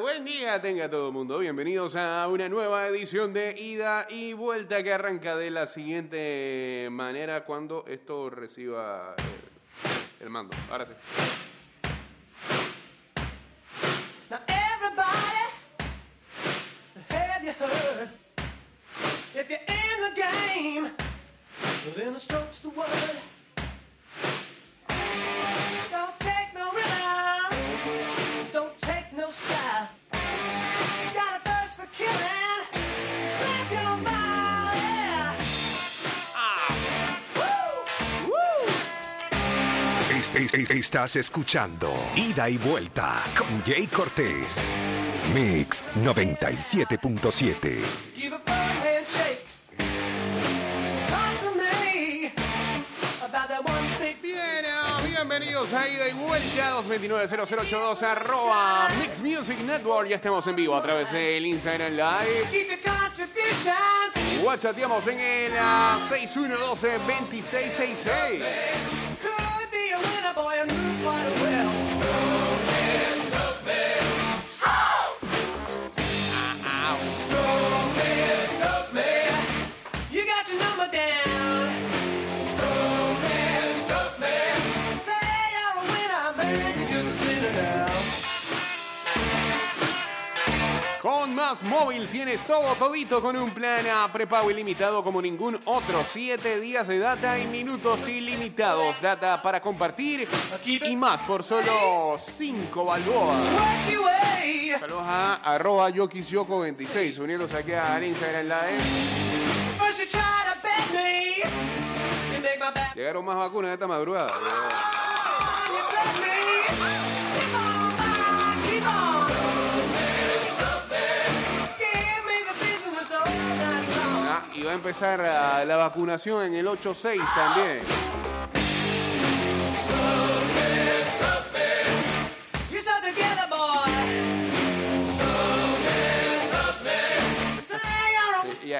Buen día tenga todo el mundo. Bienvenidos a una nueva edición de Ida y Vuelta que arranca de la siguiente manera cuando esto reciba el, el mando. Ahora sí. Word. Es- es- es- estás escuchando Ida y Vuelta con Jay Cortés. Mix 97.7. Give a firm handshake. Talk to me about that one big Bien, ah, bienvenidos a Ida y Vuelta 229-0082 arroba Mix Music Network. Ya estamos en vivo a través del Instagram Live. Guachateamos en el ah, 6112-2666. Más Móvil tienes todo todito con un plan a prepago ilimitado como ningún otro. Siete días de data y minutos ilimitados. Data para compartir y más por solo 5 balboas. Saludos a arroba yokisyoko26 uniéndose aquí al Instagram Live. Llegaron más vacunas esta madrugada. Y va a empezar ah, la vacunación en el 8-6 también.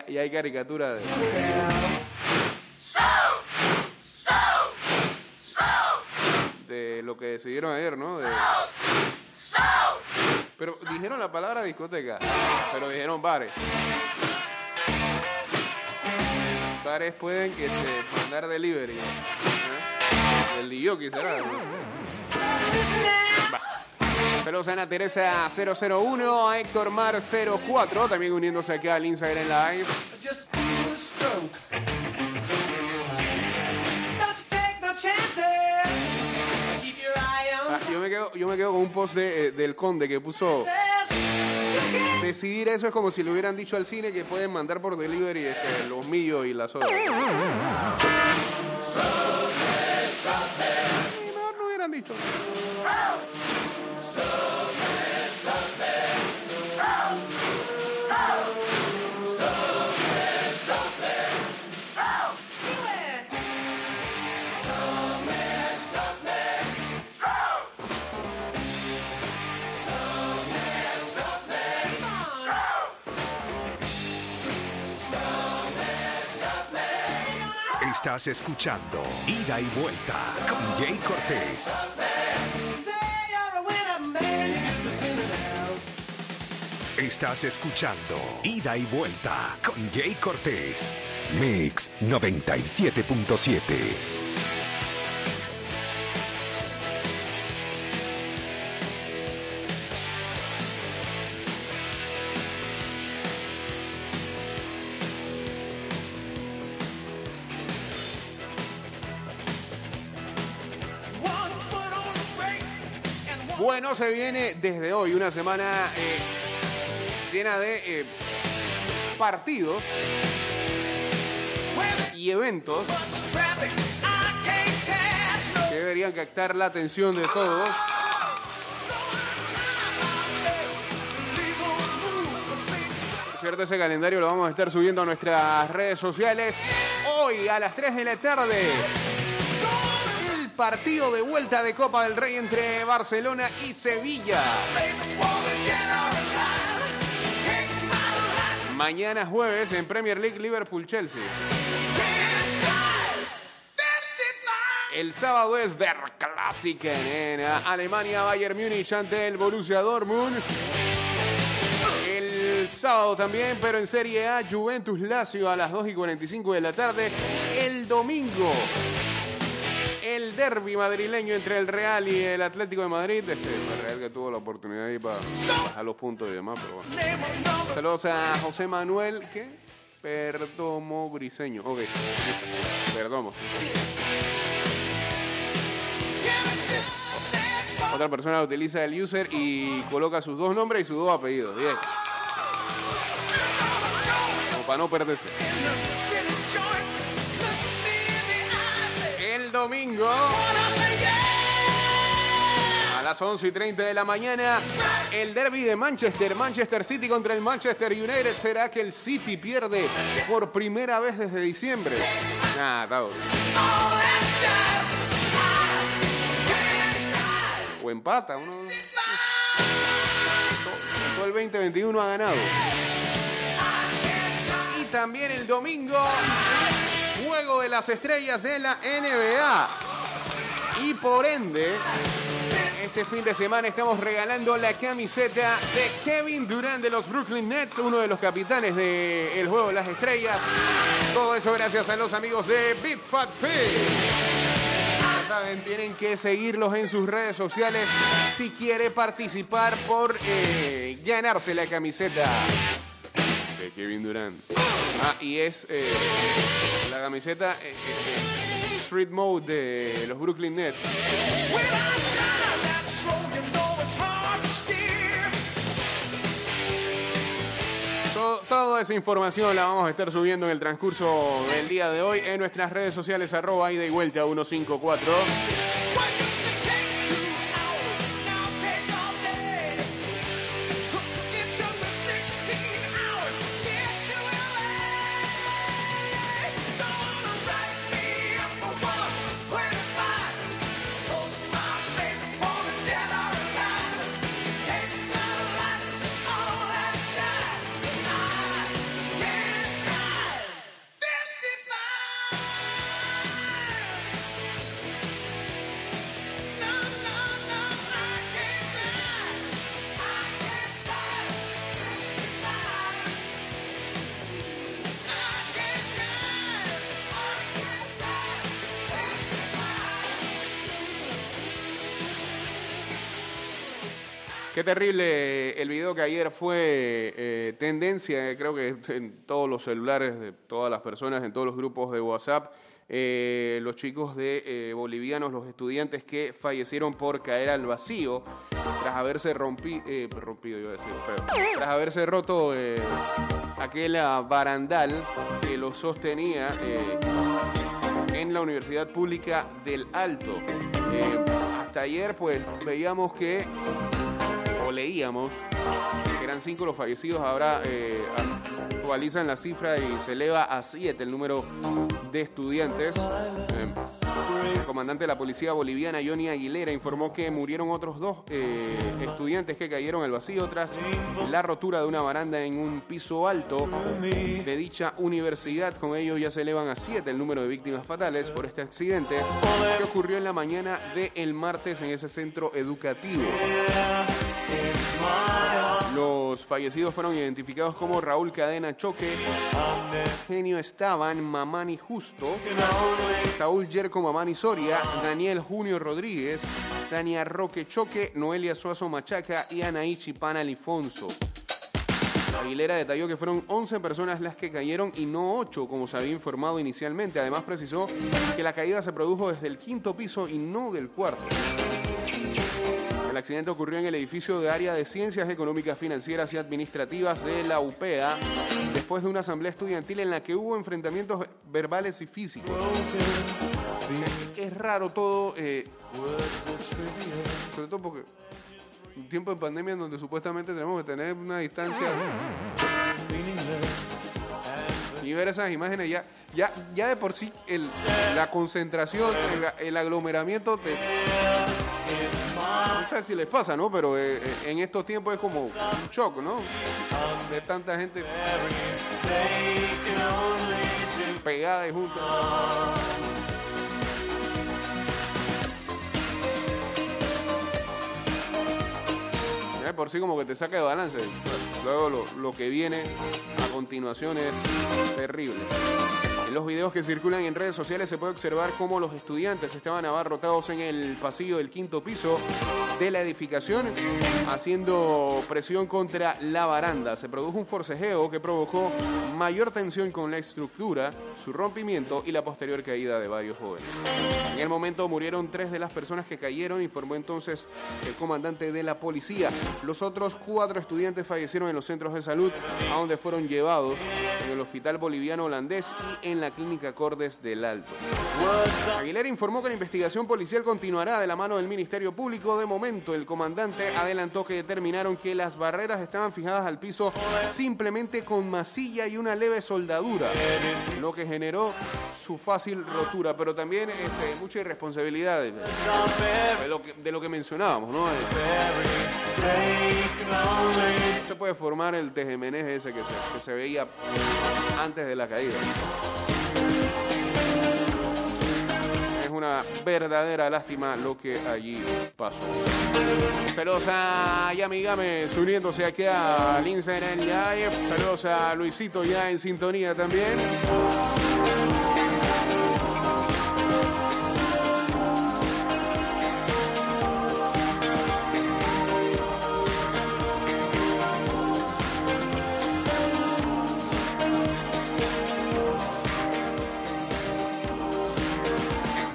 Y hay caricatura de, de lo que decidieron ayer, ¿no? De- pero dijeron la palabra discoteca, pero dijeron bares. Bares pueden que este, mandar delivery. ¿eh? El DJ será. ¿no? Saludos a Ana Teresa 001, a Héctor Mar 04, también uniéndose aquí al Instagram Live. Ah, yo, me quedo, yo me quedo con un post de, eh, del Conde que puso, decidir eso es como si le hubieran dicho al cine que pueden mandar por delivery este, los millos y las. Y no, no hubieran dicho. Estás escuchando Ida y Vuelta con Jay Cortés. Estás escuchando Ida y Vuelta con Jay Cortés. Mix 97.7. se viene desde hoy una semana eh, llena de eh, partidos y eventos que deberían captar la atención de todos. Cierto, ese calendario lo vamos a estar subiendo a nuestras redes sociales hoy a las 3 de la tarde. Partido de vuelta de Copa del Rey entre Barcelona y Sevilla. Mañana jueves en Premier League Liverpool-Chelsea. El sábado es Der Klassiker en Alemania, Bayern Múnich ante el Borussia Dortmund. El sábado también, pero en Serie A, Juventus Lazio a las 2 y 45 de la tarde. El domingo, el derby madrileño entre el Real y el Atlético de Madrid. Este, el Real que tuvo la oportunidad ahí para bajar los puntos y demás, pero bueno. Saludos a José Manuel, ¿qué? Perdomo Briseño. Ok. Perdomo. Otra persona utiliza el user y coloca sus dos nombres y sus dos apellidos. Bien. Como para no perderse. Domingo. A las 11 y 30 de la mañana, el derby de Manchester, Manchester City contra el Manchester United. ¿Será que el City pierde por primera vez desde diciembre? Bueno. O empata, uno. Todo el 2021 ha ganado. Y también el domingo, Juego de las Estrellas de la NBA. Y por ende, este fin de semana estamos regalando la camiseta de Kevin Durant de los Brooklyn Nets, uno de los capitanes del Juego de las Estrellas. Todo eso gracias a los amigos de Big Fat Pig. Ya saben, tienen que seguirlos en sus redes sociales si quiere participar por eh, ganarse la camiseta Kevin Durant. Ah, y es eh, la camiseta eh, eh, Street Mode de los Brooklyn Nets. To- Toda esa información la vamos a estar subiendo en el transcurso del día de hoy en nuestras redes sociales arroba ida y vuelta 154. Terrible el video que ayer fue eh, tendencia, eh, creo que en todos los celulares de todas las personas, en todos los grupos de WhatsApp, eh, los chicos de eh, bolivianos, los estudiantes que fallecieron por caer al vacío tras haberse rompi, eh, rompido, iba a tras haberse roto eh, aquel barandal que los sostenía. eh, en la Universidad Pública del Alto. Eh, hasta ayer pues veíamos que, o leíamos, eran cinco los fallecidos, ahora eh, actualizan la cifra y se eleva a siete el número de estudiantes. Eh, el comandante de la policía boliviana, Johnny Aguilera, informó que murieron otros dos eh, estudiantes que cayeron al vacío tras la rotura de una baranda en un piso alto de dicha universidad. Con ello ya se elevan a siete el número de víctimas fatales por este accidente que ocurrió en la mañana del martes en ese centro educativo. Los fallecidos fueron identificados como Raúl Cadena Choque, Genio Estaban, Mamani Justo, Saúl Yerko Mamani Soria, Daniel Junio Rodríguez, Tania Roque Choque, Noelia Suazo Machaca y Anaí Chipana Alifonso. Aguilera detalló que fueron 11 personas las que cayeron y no 8, como se había informado inicialmente. Además precisó que la caída se produjo desde el quinto piso y no del cuarto. El accidente ocurrió en el edificio de área de Ciencias Económicas, Financieras y Administrativas de la UPEA, después de una asamblea estudiantil en la que hubo enfrentamientos verbales y físicos. Es raro todo, eh, sobre todo porque un tiempo de pandemia en donde supuestamente tenemos que tener una distancia y ver esas imágenes ya ya ya de por sí la concentración el, aglomeramiento te, si les pasa, ¿no? Pero eh, eh, en estos tiempos es como un shock, ¿no? Ver tanta gente pegada y junta. Por sí como que te saca de balance. Luego lo, lo que viene a continuación es terrible. En los videos que circulan en redes sociales se puede observar cómo los estudiantes estaban abarrotados en el pasillo del quinto piso de la edificación haciendo presión contra la baranda. Se produjo un forcejeo que provocó mayor tensión con la estructura, su rompimiento y la posterior caída de varios jóvenes. En el momento murieron tres de las personas que cayeron, informó entonces el comandante de la policía. Los otros cuatro estudiantes fallecieron en los centros de salud, a donde fueron llevados en el hospital boliviano holandés y en la clínica Cordes del Alto. Aguilera informó que la investigación policial continuará de la mano del Ministerio Público. De momento, el comandante adelantó que determinaron que las barreras estaban fijadas al piso simplemente con masilla y una leve soldadura, lo que generó su fácil rotura, pero también este, mucha irresponsabilidad de, lo que, mencionábamos, ¿no? Se puede formar el tejemeneje ese que se, que se veía antes de la caída. Una verdadera lástima lo que allí pasó. Saludos a Yami Gámez uniéndose aquí al Instagram Live. Saludos a Luisito ya en sintonía también.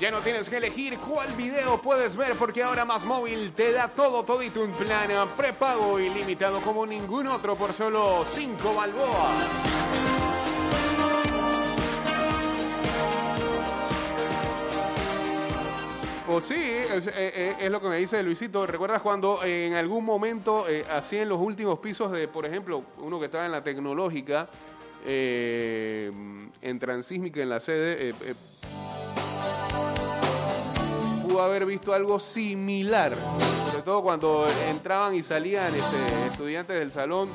Ya no tienes que elegir cuál video puedes ver porque ahora Más Móvil te da todo, todito un plan prepago ilimitado como ningún otro por solo 5 balboa. Pues sí, es, eh, eh, es lo que me dice Luisito. ¿Recuerdas cuando en algún momento, eh, así en los últimos pisos de, por ejemplo, uno que estaba en la tecnológica, eh, en Transísmica, en la sede, pudo haber visto algo similar. Sobre todo cuando entraban y salían este, estudiantes del salón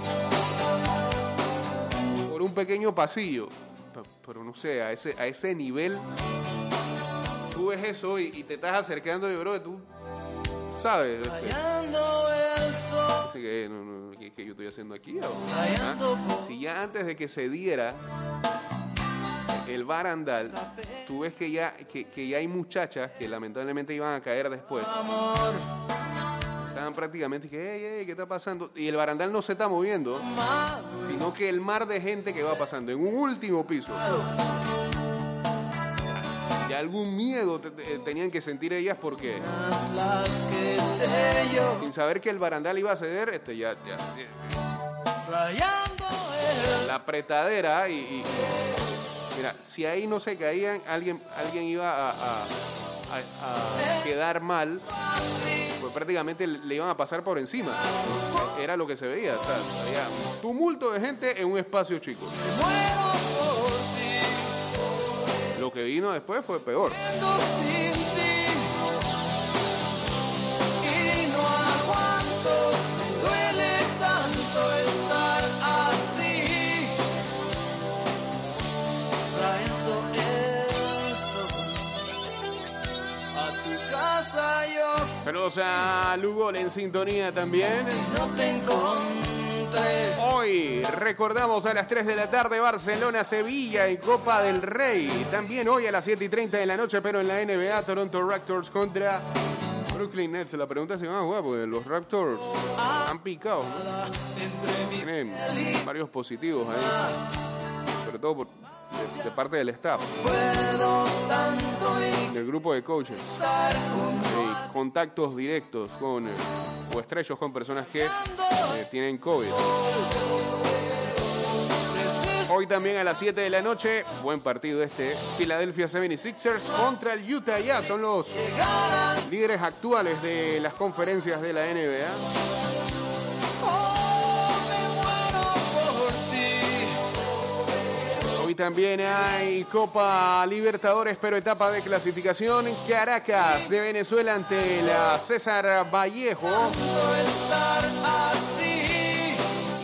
por un pequeño pasillo. Pero no sé, a ese, a ese nivel, tú ves eso y, y te estás acercando, creo que tú sabes. este, que, no, no, ¿qué, qué yo estoy haciendo aquí? ¿Ah? Si ya antes de que se diera el barandal, tú ves que ya, que, que ya hay muchachas que lamentablemente iban a caer después. Estaban prácticamente que, hey, hey, ¿qué está pasando? Y el barandal no se está moviendo, sino que el mar de gente que va pasando en un último piso. Y algún miedo te- te- tenían que sentir ellas porque sin saber que el barandal iba a ceder, este ya, ya- ya- la apretadera y, y- mira, si ahí no se caían, alguien, alguien iba a, quedar mal, pues prácticamente le iban a pasar por encima. Era lo que se veía, o había tumulto de gente en un espacio chico. Lo que vino después fue peor. Saludos a Lugol en sintonía también. no te encontré. Hoy recordamos a las 3 de la tarde Barcelona-Sevilla en Copa del Rey. También hoy a las 7 y 30 de la noche, pero en la NBA, Toronto Raptors contra Brooklyn Nets. La pregunta se va a jugar porque los Raptors han picado. Tienen varios positivos ahí, sobre todo por- de, de parte del staff, Puedo tanto y del grupo de coaches. Eh, contactos directos con eh, o estrechos con personas que eh, tienen COVID. Hoy también a las 7 de la noche, buen partido este, Philadelphia 76ers contra el Utah Jazz. Son los líderes actuales de las conferencias de la NBA. Hoy también hay Copa Libertadores, pero etapa de clasificación. Caracas de Venezuela ante la César Vallejo.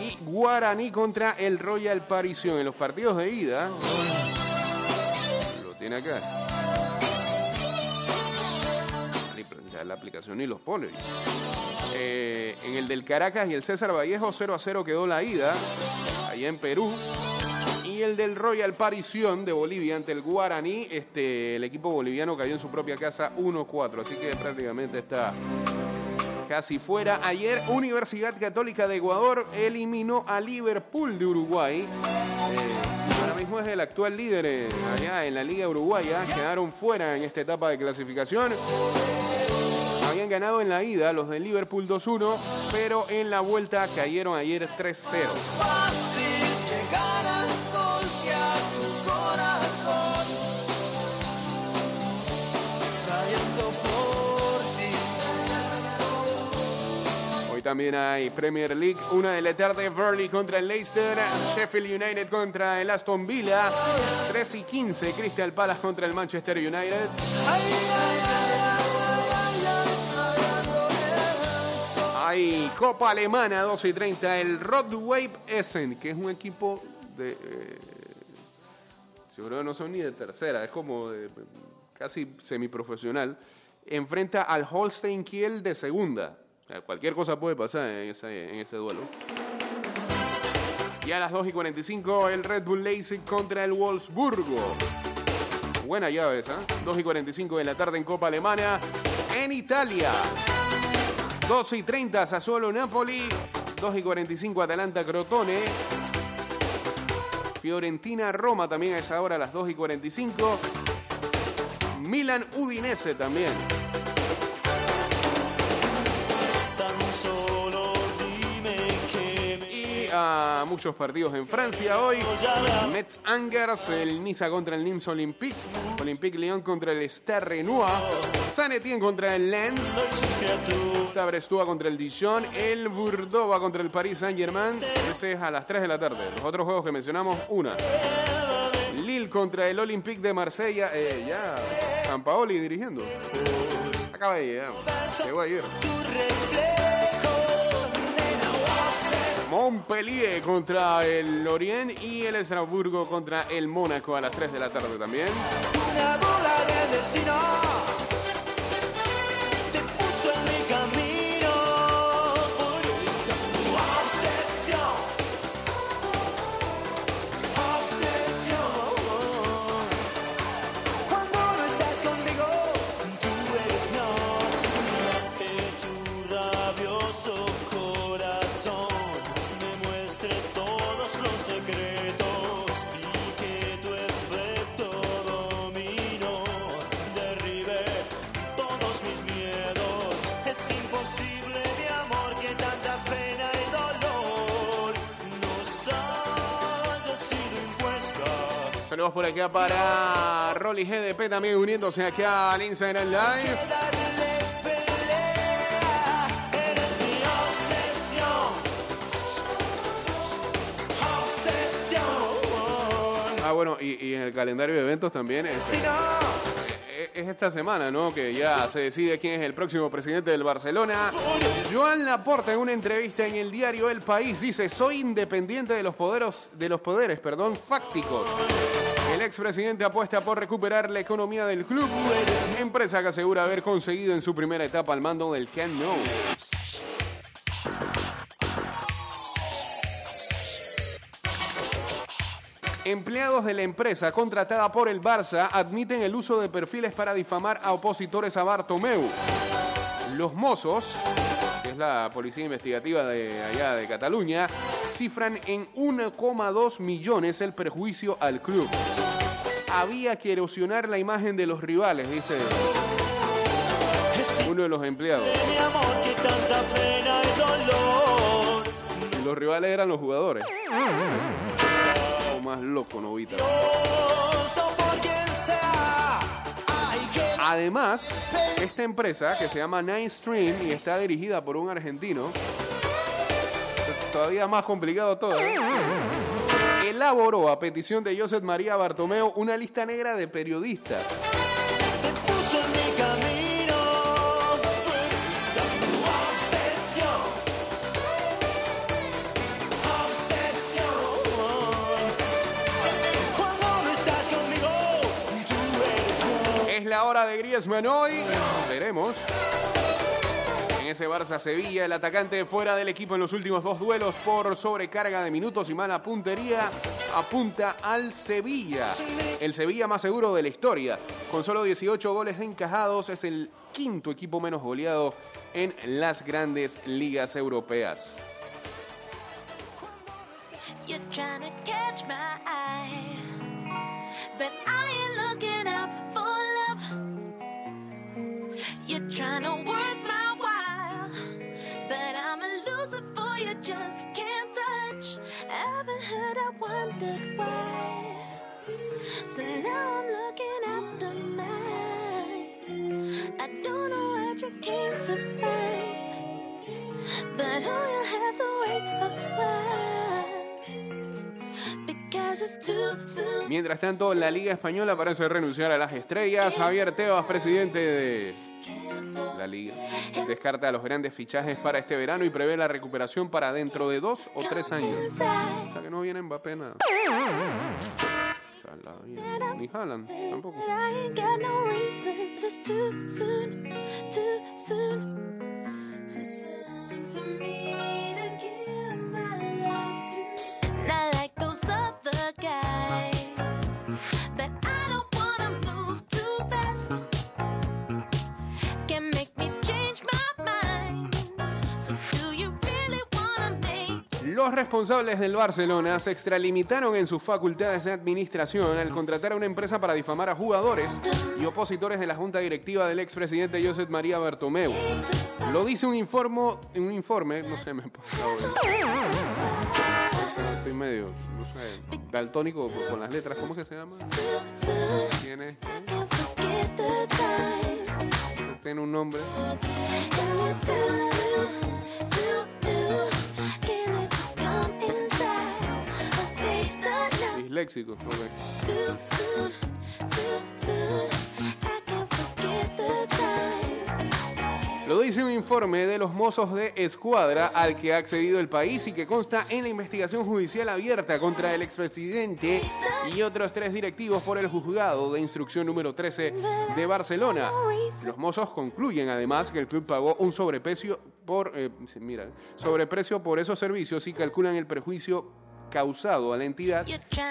Y Guaraní contra el Royal Parisión en los partidos de ida. Lo tiene acá. La aplicación ni los pone. Eh, en el del Caracas y el César Vallejo 0 a 0 quedó la ida, allá en Perú. Y el del Royal Parisión de Bolivia ante el Guaraní, este, el equipo boliviano cayó en su propia casa 1-4, así que prácticamente está casi fuera. Ayer Universidad Católica de Ecuador eliminó a Liverpool de Uruguay. Eh, ahora mismo es el actual líder eh, allá en la Liga Uruguaya. Quedaron fuera en esta etapa de clasificación. Habían ganado en la ida los de Liverpool 2-1, pero en la vuelta cayeron ayer 3-0. También hay Premier League, una de la tarde, Burnley contra el Leicester, Sheffield United contra el Aston Villa, 3 y 15, Crystal Palace contra el Manchester United. Hay Copa Alemana, 12 y 30, el Rodwave Essen, que es un equipo de... eh, yo que no son ni de tercera, es como de, casi semiprofesional, enfrenta al Holstein Kiel de segunda. Sea, cualquier cosa puede pasar en ese, en ese duelo. Y a las 2 y 45, el Red Bull Leipzig contra el Wolfsburgo. Buena llave esa. 2 y 45 de la tarde en Copa Alemana. En Italia. 12 y 30, Sassuolo Napoli. 2 y 45, Atalanta Crotone. Fiorentina Roma también a esa hora, a las 2 y 45. Milan Udinese también. Muchos partidos en Francia hoy. Metz Angers, el Niza contra el Nims Olympique. Olympique Lyon contra el Stade Renoir. San Etienne contra el Lens. Stade Brestois contra el Dijon. El Bordeaux va contra el Paris Saint Germain. Ese es a las 3 de la tarde. Los otros juegos que mencionamos, una. Lille contra el Olympique de Marsella. Eh, ya, San Paoli dirigiendo. Acaba de llegar. Llegó ayer. Montpellier contra el Lorient y el Estrasburgo contra el Mónaco a las 3 de la tarde también. una bola del destino Saludos por acá para Rolly GDP también uniéndose acá al Instagram Live. Ah, bueno, y, en el calendario de eventos también es, destino es- es esta semana, ¿no? Que ya se decide quién es el próximo presidente del Barcelona. Joan Laporta en una entrevista en el diario El País dice, soy independiente de los poderes, de los poderes perdón, fácticos. El expresidente apuesta por recuperar la economía del club, empresa que asegura haber conseguido en su primera etapa al mando del Camp Nou. Empleados de la empresa contratada por el Barça admiten el uso de perfiles para difamar a opositores a Bartomeu. Los mozos, que es la policía investigativa de allá de Cataluña, cifran en 1,2 millones el perjuicio al club. Había que erosionar la imagen de los rivales, dice uno de los empleados. y los rivales eran los jugadores. O más loco, novita. Además, esta empresa que se llama Nine Stream y está dirigida por un argentino, todavía más complicado todo, ¿eh? elaboró a petición de Josep María Bartomeu una lista negra de periodistas Es la hora de Griezmann hoy. Veremos. Ese Barça Sevilla, el atacante fuera del equipo en los últimos dos duelos por sobrecarga de minutos y mala puntería apunta al Sevilla. El Sevilla más seguro de la historia. Con solo 18 goles encajados es el quinto equipo menos goleado en las grandes ligas europeas. Trying to catch wondered why. Mientras tanto, la Liga Española parece renunciar a las estrellas. Javier Tebas, presidente de la Liga, descarta los grandes fichajes para este verano y prevé la recuperación para dentro de dos o tres años. O sea que no viene Mbappé nada. O sea, la- Ni tampoco. Los responsables del Barcelona se extralimitaron en sus facultades de administración al contratar a una empresa para difamar a jugadores y opositores de la junta directiva del expresidente Josep María Bartomeu. Lo dice un, informo, un informe, no sé, me he Estoy medio, no sé, daltónico con- las letras, ¿cómo que se llama? Tiene, tiene un nombre. Lo dice un informe de los mozos de escuadra al que ha accedido el país y que consta en la investigación judicial abierta contra el expresidente y otros tres directivos por el juzgado de instrucción número 13 de Barcelona. Los mozos concluyen además que el club pagó un sobreprecio por, eh, mira, sobreprecio por esos servicios y calculan el perjuicio causado a la entidad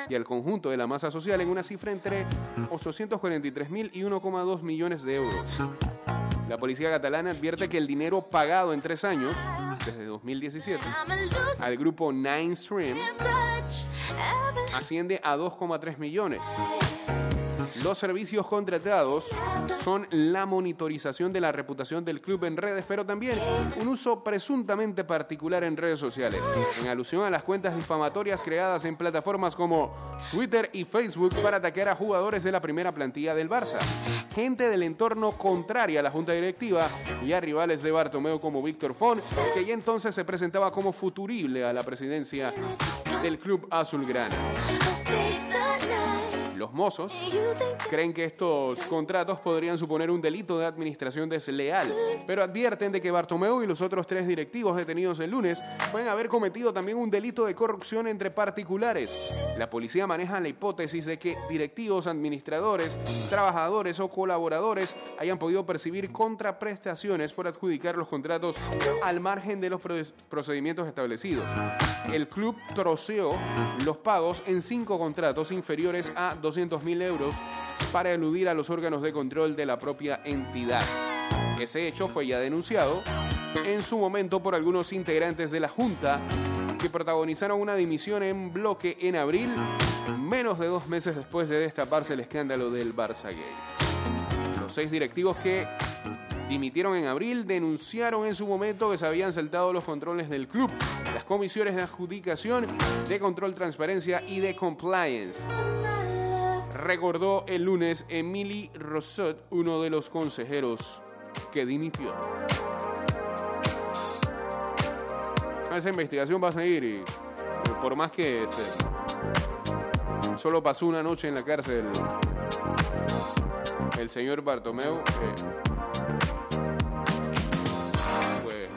y al conjunto de la masa social en una cifra entre 843 mil y 1,2 millones de euros. La policía catalana advierte que el dinero pagado en tres años, desde 2017, al grupo Nine Stream asciende a 2,3 millones. Los servicios contratados son la monitorización de la reputación del club en redes, pero también un uso presuntamente particular en redes sociales, en alusión a las cuentas difamatorias creadas en plataformas como Twitter y Facebook para atacar a jugadores de la primera plantilla del Barça, gente del entorno contrario a la junta directiva y a rivales de Bartomeu como Víctor Font, que ya entonces se presentaba como futurible a la presidencia del club azulgrana. Los mozos creen que estos contratos podrían suponer un delito de administración desleal, pero advierten de que Bartomeu y los otros tres directivos detenidos el lunes pueden haber cometido también un delito de corrupción entre particulares. La policía maneja la hipótesis de que directivos, administradores, trabajadores o colaboradores hayan podido percibir contraprestaciones por adjudicar los contratos al margen de los pro- procedimientos establecidos. El club troceó los pagos en cinco contratos inferiores a 200 mil euros para eludir a los órganos de control de la propia entidad. Ese hecho fue ya denunciado en su momento por algunos integrantes de la Junta que protagonizaron una dimisión en bloque en abril, menos de dos meses después de destaparse el escándalo del Barça Gate. Los seis directivos que dimitieron en abril denunciaron en su momento que se habían saltado los controles del club, las comisiones de adjudicación, de control, transparencia y de compliance. Recordó el lunes Emily Rossot, uno de los consejeros que dimitió. Esa investigación va a seguir y por más que este, solo pasó una noche en la cárcel el señor Bartomeu, eh, pues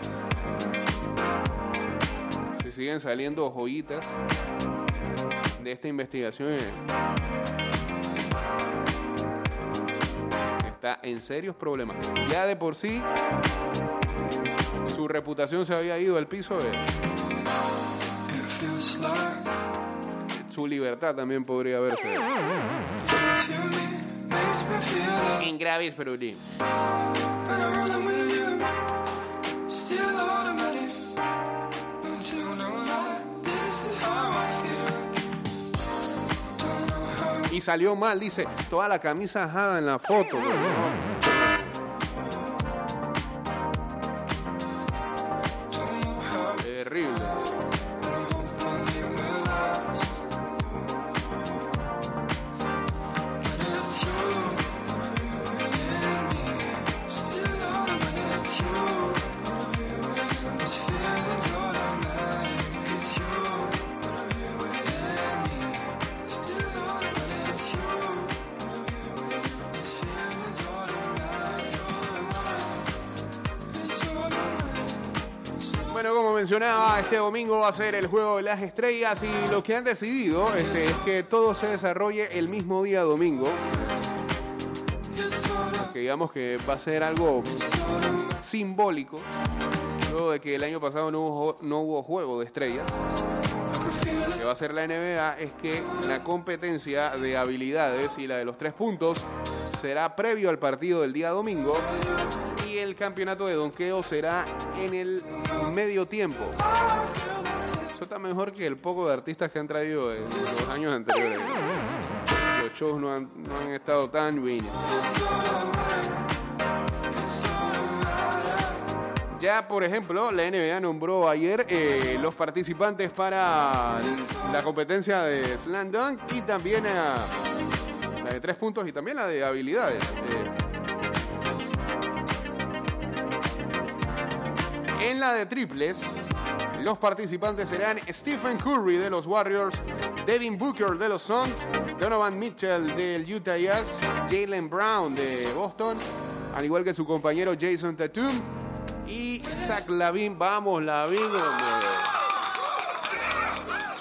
si siguen saliendo joyitas de esta investigación está en serios problemas. Ya de por sí su reputación se había ido al piso, like su libertad también podría verse en graves problemas. Salió mal, dice, toda la camisa ajada en la foto. Este domingo va a ser el juego de las estrellas y lo que han decidido este, es que todo se desarrolle el mismo día domingo. Que digamos que va a ser algo simbólico. Luego de que el año pasado no hubo, no hubo juego de estrellas. Lo que va a hacer la NBA es que la competencia de habilidades y la de los tres puntos será previo al partido del día domingo el campeonato de donqueo será en el medio tiempo. Eso está mejor que el poco de artistas que han traído en los años anteriores. Los shows no han, no han estado tan bien. Ya, por ejemplo, la NBA nombró ayer eh, los participantes para la competencia de Slam Dunk y también a la de tres puntos y también la de habilidades. Eh, En la de triples, los participantes serán Stephen Curry de los Warriors, Devin Booker de los Suns, Donovan Mitchell del Utah Jazz, Jalen Brown de Boston, al igual que su compañero Jason Tatum y Zach Lavin. Vamos, Lavin.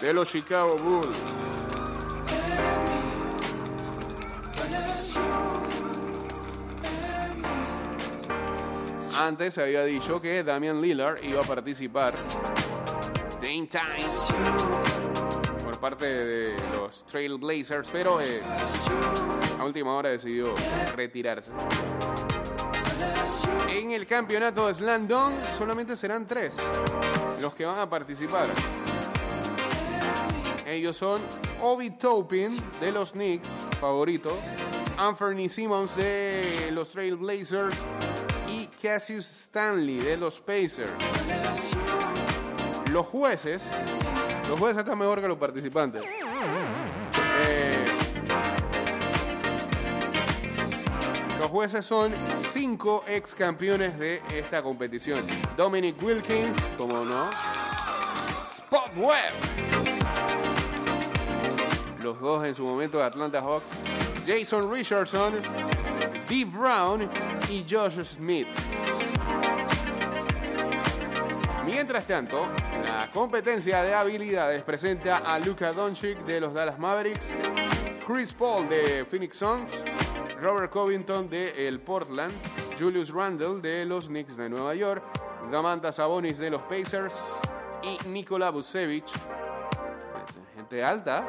De los Chicago Bulls. Antes se había dicho que Damian Lillard iba a participar Dame Time por parte de los Trailblazers, pero eh, a última hora decidió retirarse. En el campeonato de Slam Dunk solamente serán tres los que van a participar. Ellos son Obi Topin de los Knicks, favorito, Anthony Simmons de los Trailblazers Cassius Stanley de los Pacers. Los jueces, los jueces están mejor que los participantes. Eh, los jueces son cinco ex campeones de esta competición. Dominic Wilkins, como no, Spot Webb. Los dos en su momento de Atlanta Hawks. Jason Richardson, Dee Brown y Josh Smith. Mientras tanto, la competencia de habilidades presenta a Luka Doncic de los Dallas Mavericks, Chris Paul de Phoenix Suns, Robert Covington de el Portland, Julius Randle de los Knicks de Nueva York, Domantas Sabonis de los Pacers y Nikola Vucevic, gente alta,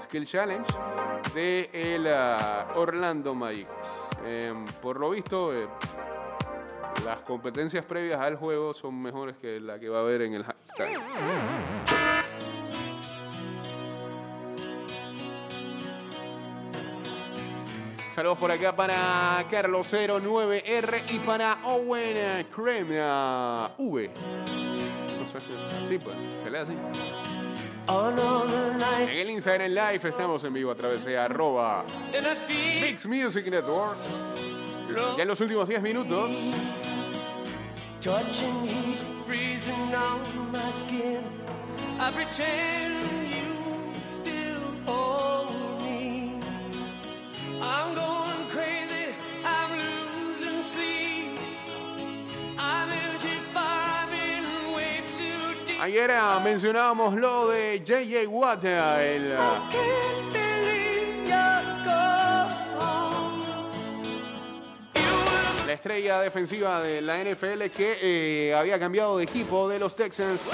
Skill Challenge, de el ah, Orlando Magic. Em, por lo visto, eh, las competencias previas al juego son mejores que la que va a haber en el halftime. Saludos por acá para Carlos 09R y para Owen Cremia V. No. Sí, pues, se lee así. En el Instagram Live estamos en vivo a través de arroba Mix Music Network. Ya en los últimos 10 minutos. Touching heat freezing on my skin. I pretend Ayer ah, mencionábamos lo de JJ Watt, ah, el, ah, la La estrella defensiva de la NFL que eh, había cambiado de equipo de los Texans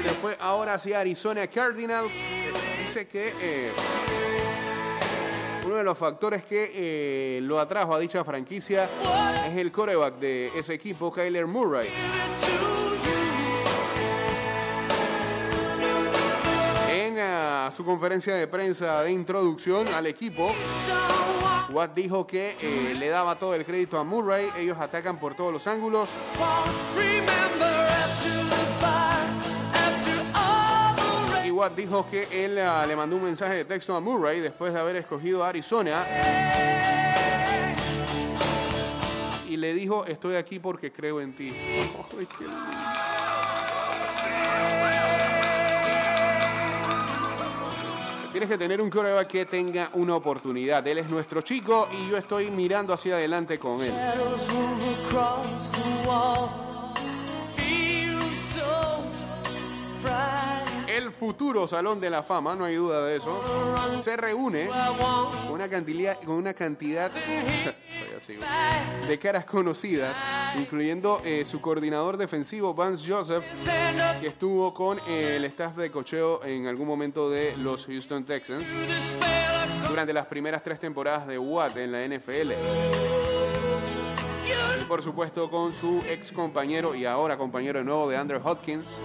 se fue ahora hacia Arizona Cardinals. Dice que eh, uno de los factores que eh, lo atrajo a dicha franquicia es el coreback de ese equipo, Kyler Murray. Ah, su conferencia de prensa de introducción al equipo, Watt dijo que eh, le daba todo el crédito a Murray. Ellos atacan por todos los ángulos. Y Watt dijo que él ah, le mandó un mensaje de texto a Murray después de haber escogido a Arizona. Y le dijo, estoy aquí porque creo en ti. Ay, Tienes que tener un coreback que tenga una oportunidad. Él es nuestro chico y yo estoy mirando hacia adelante con él. El futuro Salón de la Fama, no hay duda de eso, se reúne con una cantidad, con una cantidad De caras conocidas, incluyendo eh, su coordinador defensivo, Vance Joseph, que estuvo con eh, el staff de cocheo en algún momento de los Houston Texans durante las primeras tres temporadas de Watt en la NFL. Y por supuesto con su ex compañero y ahora compañero de nuevo de Andrew Hopkins,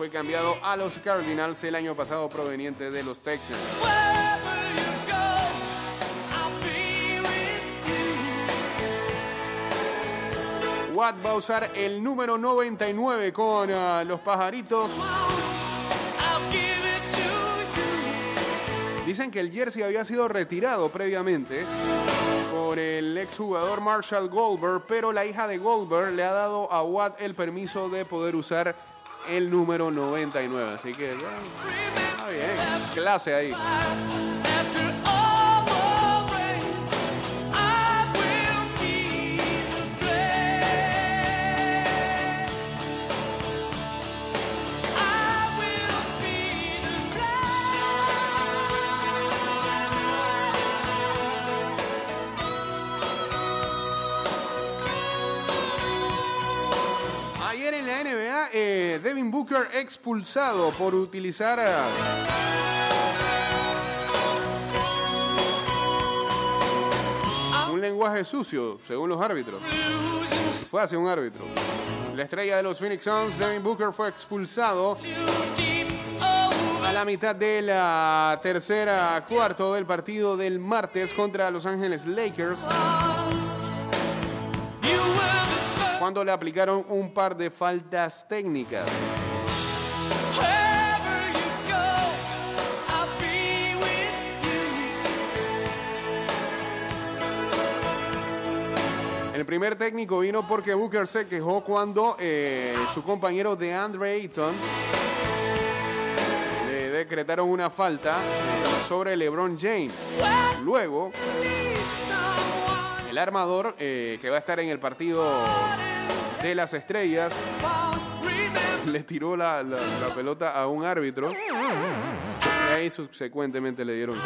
fue cambiado a los Cardinals el año pasado proveniente de los Texans. Watt va a usar el número 99 con ah, los pajaritos. Dicen que el jersey había sido retirado previamente por el exjugador Marshall Goldberg, pero la hija de Goldberg le ha dado a Watt el permiso de poder usar el número 99. Así que, está bien. Clase ahí. Devin Booker expulsado por utilizar un lenguaje sucio, según los árbitros. Fue hacia un árbitro. La estrella de los Phoenix Suns, Devin Booker, fue expulsado a la mitad de la tercera cuarto del partido del martes contra Los Ángeles Lakers, cuando le aplicaron un par de faltas técnicas. El primer técnico vino porque Booker se quejó cuando eh, su compañero de Andre Ayton le decretaron una falta eh, sobre LeBron James. Luego, el armador eh, que va a estar en el partido de las estrellas le tiró la, pelota a un árbitro y ahí subsecuentemente le dieron su,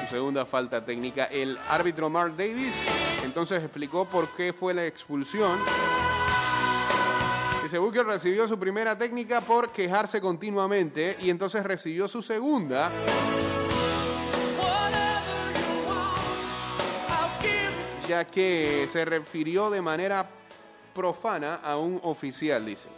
su segunda falta técnica. El árbitro Mark Davis entonces explicó por qué fue la expulsión. Dice Booker recibió su primera técnica por quejarse continuamente y entonces recibió su segunda ya que se refirió de manera profana a un oficial, dice.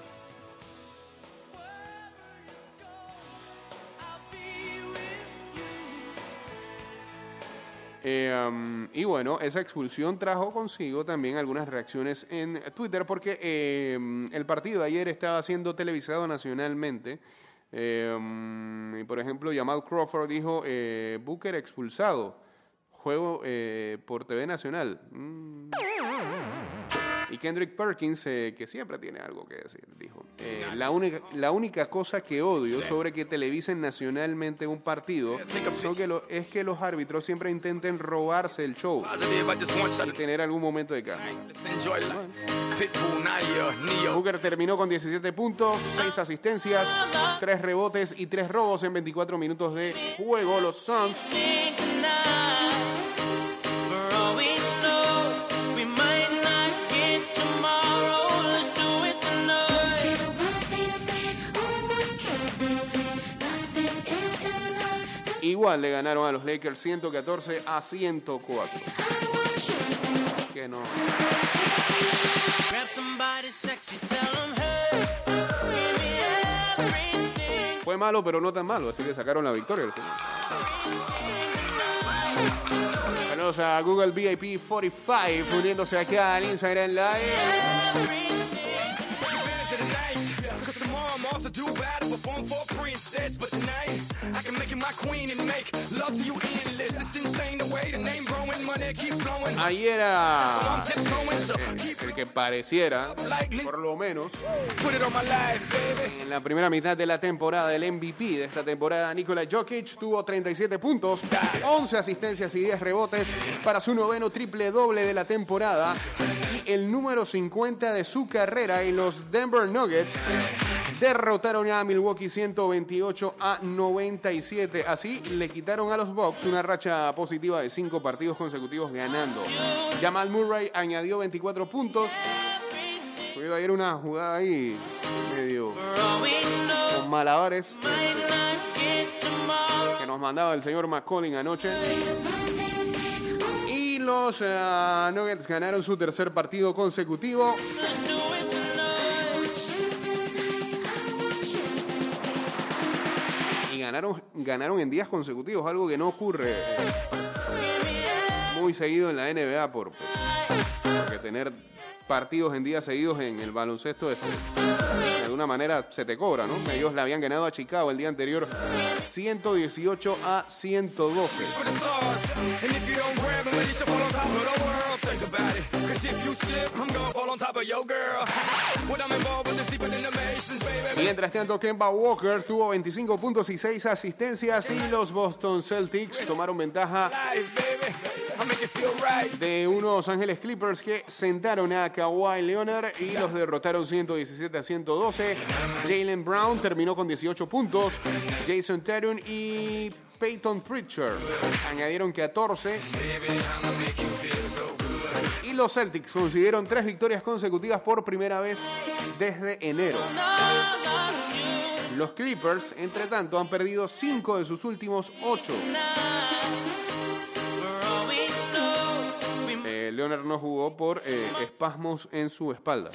Eh, y bueno, esa expulsión trajo consigo también algunas reacciones en Twitter porque um, el partido de ayer estaba siendo televisado nacionalmente. Um, y por ejemplo, Jamal Crawford dijo, eh, Booker expulsado, juego eh, por TV Nacional. Mm. Y Kendrick Perkins, eh, que siempre tiene algo que decir, dijo, eh, la, única, la única cosa que odio sobre que televisen nacionalmente un partido son que lo- es que los árbitros siempre intenten robarse el show y tener algún momento de cambio. Booker terminó con 17 puntos, 6 asistencias, 3 rebotes y 3 robos en 24 minutos de juego. Los Suns igual le ganaron a los Lakers 114 a 104. Que no. Fue malo, pero no tan malo, así que sacaron la victoria al final. Saludos a Google VIP 45 uniéndose acá al Instagram Live. I can make you my queen and make love to you endless. It's insane the way the name growing, money keep flowing. Ayer So era el, que pareciera, por lo menos, en la primera mitad de la temporada, el MVP de esta temporada, Nikola Jokic, tuvo 37 puntos, 11 asistencias y 10 rebotes para su noveno triple doble de la temporada y el número 50 de su carrera y los Denver Nuggets derrotaron a Milwaukee 128 a 97. Así le quitaron a los Bucks una racha positiva de 5 partidos consecutivos ganando. Jamal Murray añadió 24 puntos. Tuvieron ayer una jugada ahí medio con malabares que nos mandaba el señor McCollin anoche. Y los eh, Nuggets ganaron su tercer partido consecutivo. Ganaron, ganaron en días consecutivos, algo que no ocurre muy seguido en la NBA por, porque tener partidos en días seguidos en el baloncesto este, de alguna manera se te cobra, ¿no? Ellos le habían ganado a Chicago el día anterior 118 a 112. Mientras tanto, Kemba Walker tuvo 25 puntos y 6 asistencias y los Boston Celtics tomaron ventaja de unos Ángeles Clippers que sentaron a Kawhi Leonard y los derrotaron 117 a 112. Jalen Brown terminó con 18 puntos. Jason Tatum y Peyton Pritchard añadieron 14. Y los Celtics consiguieron tres victorias consecutivas por primera vez desde enero. Los Clippers, entre tanto, han perdido 5 de sus últimos 8. For all we know, we Eh, Leonard no jugó por eh, espasmos en su espalda.